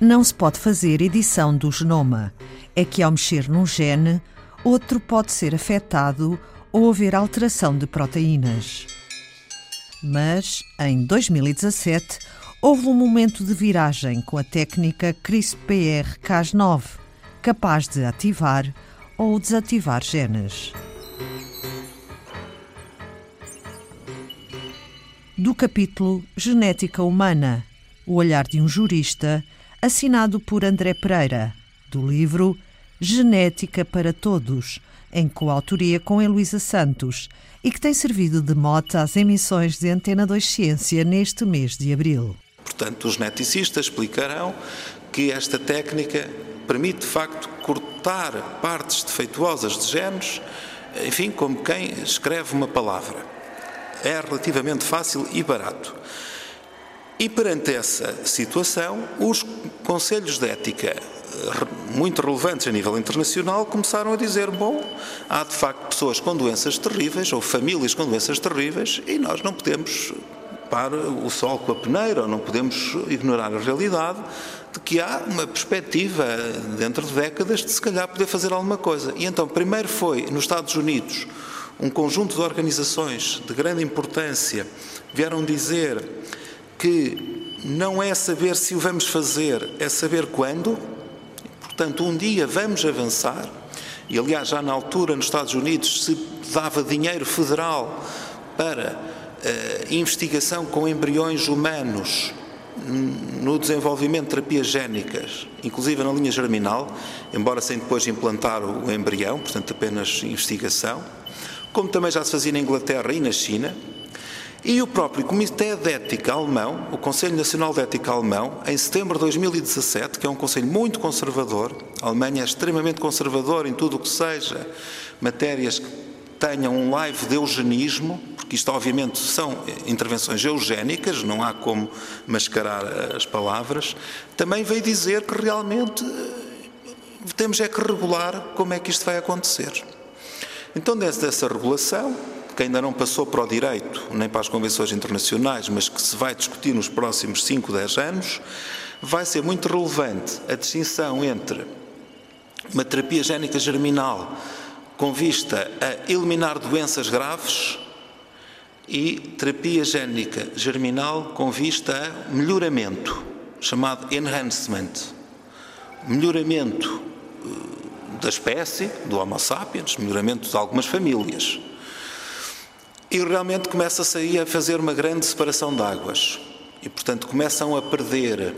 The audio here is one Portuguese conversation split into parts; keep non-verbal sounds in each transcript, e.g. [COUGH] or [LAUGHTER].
não se pode fazer edição do genoma. É que ao mexer num gene, outro pode ser afetado ou haver alteração de proteínas. Mas, em 2017, houve um momento de viragem com a técnica CRISPR-Cas9, capaz de ativar ou desativar genes. Do capítulo Genética Humana, o olhar de um jurista, assinado por André Pereira, do livro Genética para Todos, em coautoria com Heloísa Santos, e que tem servido de mote às emissões de Antena 2 Ciência neste mês de abril. Portanto, os geneticistas explicarão que esta técnica permite, de facto, cortar partes defeituosas de genes, enfim, como quem escreve uma palavra é relativamente fácil e barato. E perante essa situação, os conselhos de ética muito relevantes a nível internacional começaram a dizer: bom, há de facto pessoas com doenças terríveis ou famílias com doenças terríveis e nós não podemos para o sol com a peneira, ou não podemos ignorar a realidade de que há uma perspectiva dentro de décadas de se calhar poder fazer alguma coisa. E então, primeiro foi nos Estados Unidos um conjunto de organizações de grande importância vieram dizer que não é saber se o vamos fazer, é saber quando. Portanto, um dia vamos avançar. E, aliás, já na altura, nos Estados Unidos, se dava dinheiro federal para uh, investigação com embriões humanos no desenvolvimento de terapias génicas, inclusive na linha germinal, embora sem depois implantar o embrião, portanto, apenas investigação como também já se fazia na Inglaterra e na China, e o próprio Comitê de Ética Alemão, o Conselho Nacional de Ética Alemão, em setembro de 2017, que é um conselho muito conservador, a Alemanha é extremamente conservadora em tudo o que seja matérias que tenham um live de eugenismo, porque isto obviamente são intervenções eugénicas, não há como mascarar as palavras, também veio dizer que realmente eh, temos é que regular como é que isto vai acontecer. Então, dentro dessa regulação, que ainda não passou para o direito, nem para as convenções internacionais, mas que se vai discutir nos próximos 5, 10 anos, vai ser muito relevante a distinção entre uma terapia génica germinal com vista a eliminar doenças graves e terapia génica germinal com vista a melhoramento, chamado enhancement. Melhoramento da espécie, do Homo sapiens, melhoramento de algumas famílias. E realmente começa-se aí a fazer uma grande separação de águas. E, portanto, começam a perder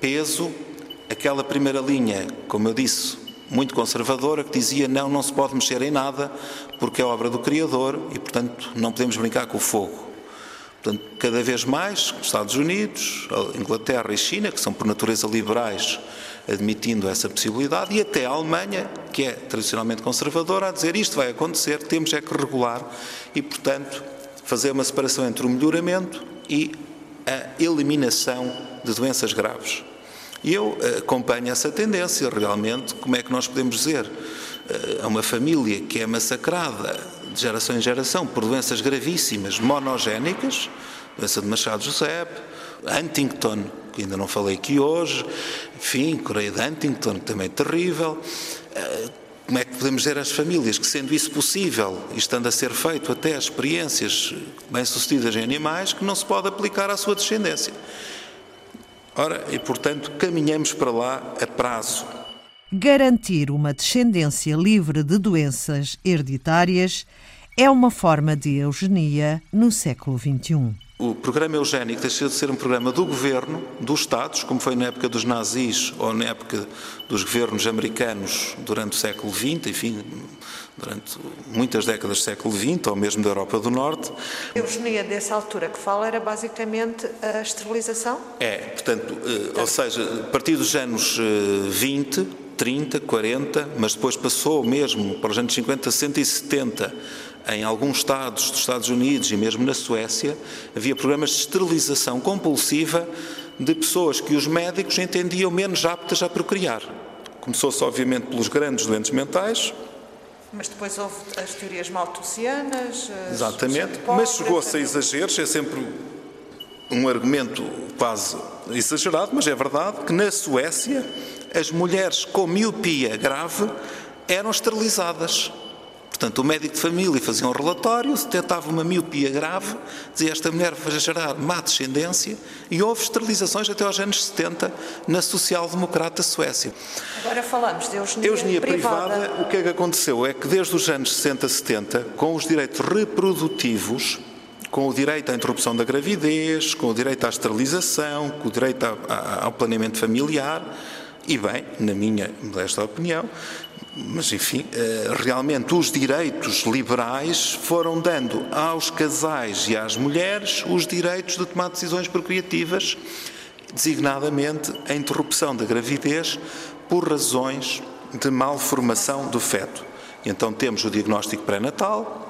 peso aquela primeira linha, como eu disse, muito conservadora, que dizia não, não se pode mexer em nada, porque é obra do Criador e, portanto, não podemos brincar com o fogo. Portanto, cada vez mais, Estados Unidos, Inglaterra e China, que são por natureza liberais, admitindo essa possibilidade, e até a Alemanha, que é tradicionalmente conservadora, a dizer isto vai acontecer, temos é que regular e, portanto, fazer uma separação entre o melhoramento e a eliminação de doenças graves. E eu eh, acompanho essa tendência, realmente, como é que nós podemos dizer eh, a uma família que é massacrada de geração em geração por doenças gravíssimas, monogénicas, doença de Machado José, Huntington, que ainda não falei aqui hoje, enfim, Coreia de Huntington, também é terrível. Eh, como é que podemos dizer às famílias que, sendo isso possível, e estando a ser feito até experiências bem-sucedidas em animais, que não se pode aplicar à sua descendência? Ora, e portanto, caminhamos para lá a prazo. Garantir uma descendência livre de doenças hereditárias é uma forma de eugenia no século XXI. O programa eugénico deixou de ser um programa do governo, dos Estados, como foi na época dos nazis ou na época dos governos americanos durante o século XX, enfim, durante muitas décadas do século XX, ou mesmo da Europa do Norte. A eugenia dessa altura que fala era basicamente a esterilização? É, portanto, eh, ou seja, a partir dos anos 20, eh, 30, 40, mas depois passou mesmo para os anos 50, 60 e 70 em alguns estados dos Estados Unidos e mesmo na Suécia, havia programas de esterilização compulsiva de pessoas que os médicos entendiam menos aptas a procriar. Começou-se, obviamente, pelos grandes doentes mentais. Mas depois houve as teorias maltusianas. Exatamente, mas chegou-se a exageros, é sempre um argumento quase exagerado, mas é verdade que na Suécia as mulheres com miopia grave eram esterilizadas. Portanto, o médico de família fazia um relatório, se detectava uma miopia grave, dizia esta mulher vai gerar má descendência e houve esterilizações até aos anos 70 na social-democrata Suécia. Agora falamos de eugenia, eugenia privada. privada. O que é que aconteceu? É que desde os anos 60, 70, com os direitos reprodutivos, com o direito à interrupção da gravidez, com o direito à esterilização, com o direito ao planeamento familiar, e bem, na minha modesta opinião, mas enfim, eh, realmente os direitos liberais foram dando aos casais e às mulheres os direitos de tomar decisões procriativas, designadamente a interrupção da gravidez por razões de malformação do feto. Então temos o diagnóstico pré-natal,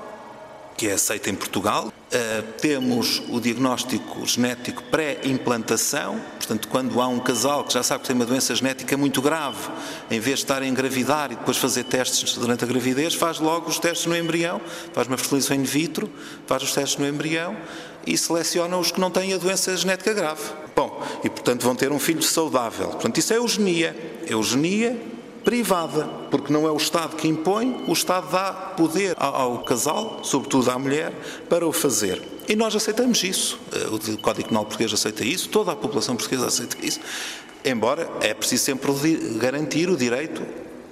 que é aceito em Portugal. Uh, temos o diagnóstico genético pré-implantação, portanto, quando há um casal que já sabe que tem uma doença genética muito grave, em vez de estar a engravidar e depois fazer testes durante a gravidez, faz logo os testes no embrião, faz uma fertilização in vitro, faz os testes no embrião e seleciona os que não têm a doença genética grave. Bom, e portanto vão ter um filho saudável. Portanto, isso é eugenia. Eugenia privada, porque não é o Estado que impõe, o Estado dá poder ao, casal, sobretudo à mulher, para o fazer. E nós aceitamos isso. Eh, o Código Penal Português aceita isso, toda a população portuguesa aceita isso. Embora é preciso sempre garantir o direito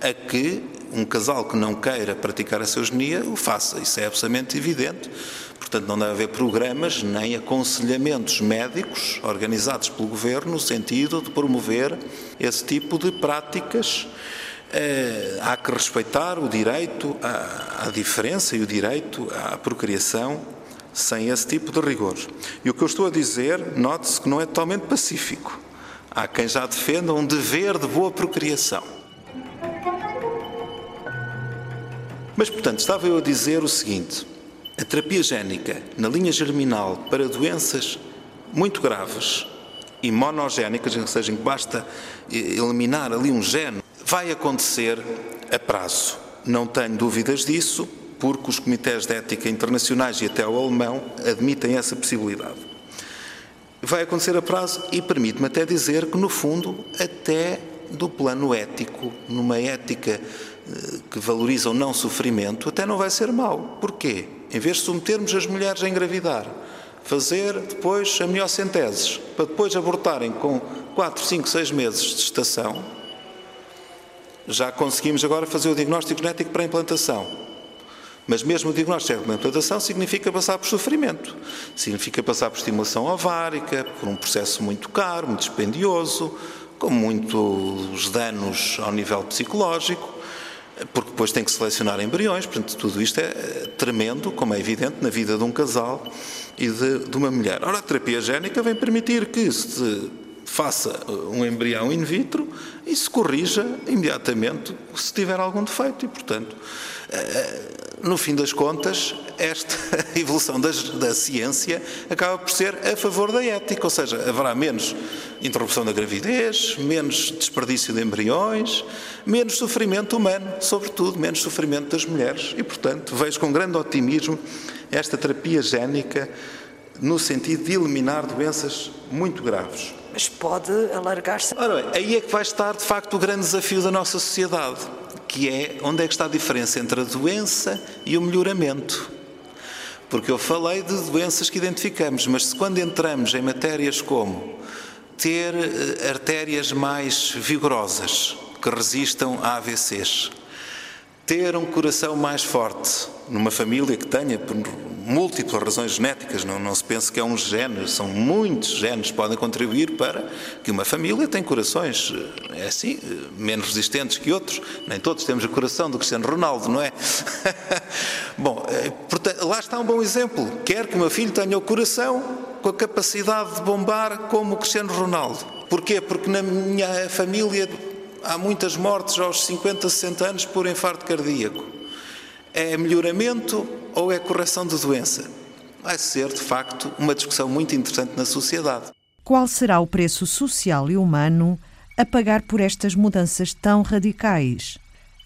a que um casal que não queira praticar a eugenia o faça. Isso é absolutamente evidente. Portanto, não deve haver programas nem aconselhamentos médicos organizados pelo Governo no sentido de promover esse tipo de práticas eh, há que respeitar o direito à, à, diferença e o direito à procriação sem esse tipo de rigores. E o que eu estou a dizer, note-se que não é totalmente pacífico. Há quem já defenda um dever de boa procriação. Mas, portanto, estava eu a dizer o seguinte: a terapia génica na linha germinal para doenças muito graves e monogénicas, ou seja, em que basta eliminar ali um gene vai acontecer a prazo. Não tenho dúvidas disso, porque os comitês de ética internacionais e até o alemão admitem essa possibilidade. Vai acontecer a prazo e permite-me até dizer que, no fundo, até do plano ético, numa ética eh, que valoriza o não sofrimento, até não vai ser mau. Porquê? Em vez de submetermos as mulheres a engravidar, fazer depois a amniocenteses, para depois abortarem com 4, 5, 6 meses de gestação, já conseguimos agora fazer o diagnóstico genético para a implantação. Mas mesmo o diagnóstico de implantação significa passar por sofrimento. Significa passar por estimulação ovárica, por um processo muito caro, muito dispendioso, com muitos danos ao nível psicológico, porque depois tem que selecionar embriões. Portanto, tudo isto é tremendo, como é evidente, na vida de um casal e de, de uma mulher. Ora, a terapia génica vem permitir que se faça uh, um embrião in vitro e se corrija imediatamente se tiver algum defeito. E, portanto, no fim das contas, esta [LAUGHS] evolução das, da ciência acaba por ser a favor da ética, ou seja, haverá menos interrupção da gravidez, menos desperdício de embriões, menos sofrimento humano, sobretudo menos sofrimento das mulheres. E, portanto, vejo com grande otimismo esta terapia génica no sentido de eliminar doenças muito graves. Mas pode alargar-se. Ora bem, aí é que vai estar de facto o grande desafio da nossa sociedade, que é onde é que está a diferença entre a doença e o melhoramento. Porque eu falei de doenças que identificamos, mas se quando entramos em matérias como ter eh, artérias mais vigorosas, que resistam a AVCs, ter um coração mais forte numa família que tenha, múltiplas razões genéticas, não, não se pense que é um gene, são muitos genes que podem contribuir para que uma família tenha corações, é assim, menos resistentes que outros, nem todos temos o coração do Cristiano Ronaldo, não é? [LAUGHS] Bom, eh, portanto, lá está um bom exemplo, quer que o meu filho tenha o coração com a capacidade de bombar como o Cristiano Ronaldo. Porquê? Porque na minha família há muitas mortes aos 50, 60 anos por infarto cardíaco. É melhoramento ou é correção de doença? Vai ser, de facto, uma discussão muito interessante na sociedade. Qual será o preço social e humano a pagar por estas mudanças tão radicais?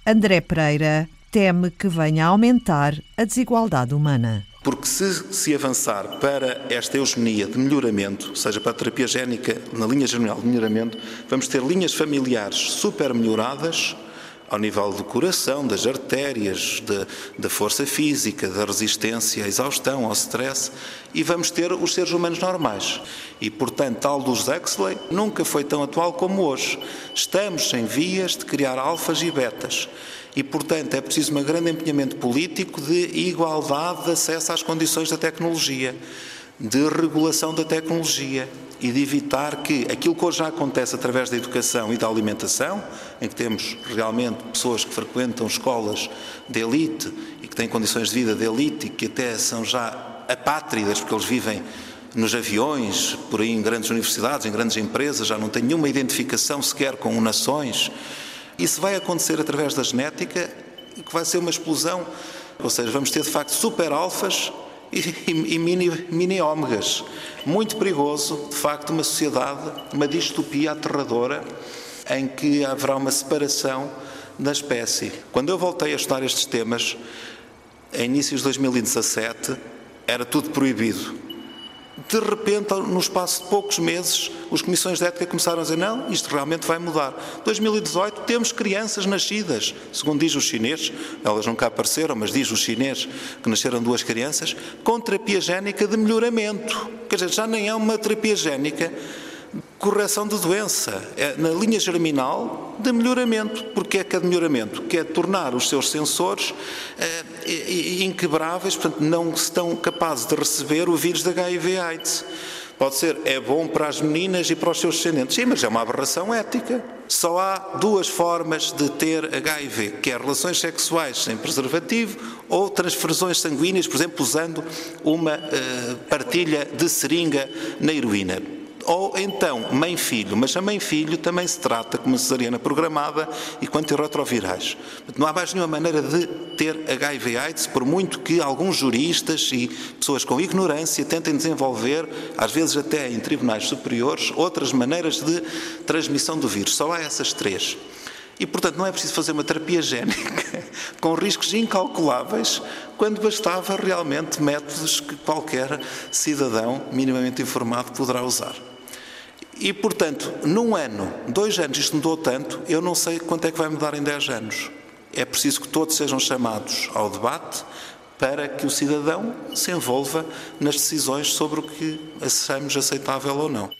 André Pereira teme que venha a aumentar a desigualdade humana. Porque se se avançar para esta eugenia de melhoramento, ou seja, para a terapia génica na linha germinal de melhoramento, vamos ter linhas familiares super melhoradas ao nível do coração, das artérias, da força física, da resistência à exaustão, ao stress, e vamos ter os seres humanos normais. E, portanto, tal dos Huxley nunca foi tão atual como hoje. Estamos em vias de criar alfas e betas. E, portanto, é preciso um grande empenhamento político de igualdade de acesso às condições da tecnologia, de regulação da tecnologia e de evitar que aquilo que hoje já acontece através da educação e da alimentação, em que temos realmente pessoas que frequentam escolas de elite e que têm condições de vida de elite e que até são já apátridas porque eles vivem nos aviões, por aí em grandes universidades, em grandes empresas, já não têm nenhuma identificação sequer com nações isso vai acontecer através da genética, que vai ser uma explosão. Ou seja, vamos ter de facto super alfas e, e, e mini, mini ômegas. Muito perigoso, de facto, uma sociedade, uma distopia aterradora, em que haverá uma separação da espécie. Quando eu voltei a estudar estes temas, em inícios de 2017, era tudo proibido de repente, no espaço de poucos meses, as comissões de ética começaram a dizer: não, isto realmente vai mudar. 2018, temos crianças nascidas, segundo diz os chineses, elas nunca apareceram, mas diz os chineses que nasceram duas crianças, com terapia génica de melhoramento. Quer dizer, já nem é uma terapia génica correção de doença, é na linha germinal de melhoramento. Porque é que é de melhoramento? Que é tornar os seus sensores é, inquebráveis, portanto, não estão capazes de receber o vírus da HIV-AIDS. Pode ser, é bom para as meninas e para os seus descendentes. Sim, mas é uma aberração ética. Só há duas formas de ter HIV, que é relações sexuais sem preservativo ou transfusões sanguíneas, por exemplo, usando uma uh, partilha de seringa na heroína ou então mãe-filho, mas a mãe-filho também se trata como cesariana programada e com antirretrovirais. Não há mais nenhuma maneira de ter HIV-AIDS, por muito que alguns juristas e pessoas com ignorância tentem desenvolver, às vezes até em tribunais superiores, outras maneiras de transmissão do vírus. Só há essas três. E, portanto, não é preciso fazer uma terapia génica [LAUGHS] com riscos incalculáveis, quando bastava realmente métodos que qualquer cidadão minimamente informado poderá usar. E, portanto, num ano, dois anos, isto mudou tanto, eu não sei quanto é que vai mudar em dez anos. É preciso que todos sejam chamados ao debate para que o cidadão se envolva nas decisões sobre o que achamos aceitável ou não.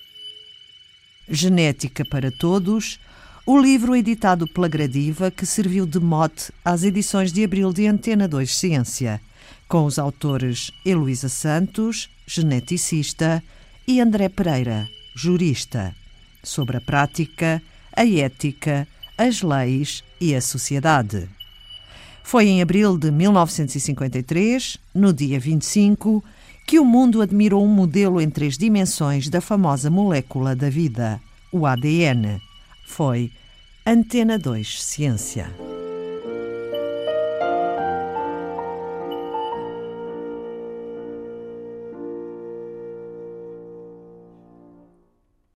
Genética para Todos, o livro editado pela Gradiva que serviu de mote às edições de abril de Antena 2 Ciência, com os autores Heloísa Santos, geneticista, e André Pereira, jurista, sobre a prática, a ética, as leis e a sociedade. Foi em abril de 1953, no dia 25, que o mundo admirou um modelo em três dimensões da famosa molécula da vida, o ADN. Foi Antena 2 Ciência.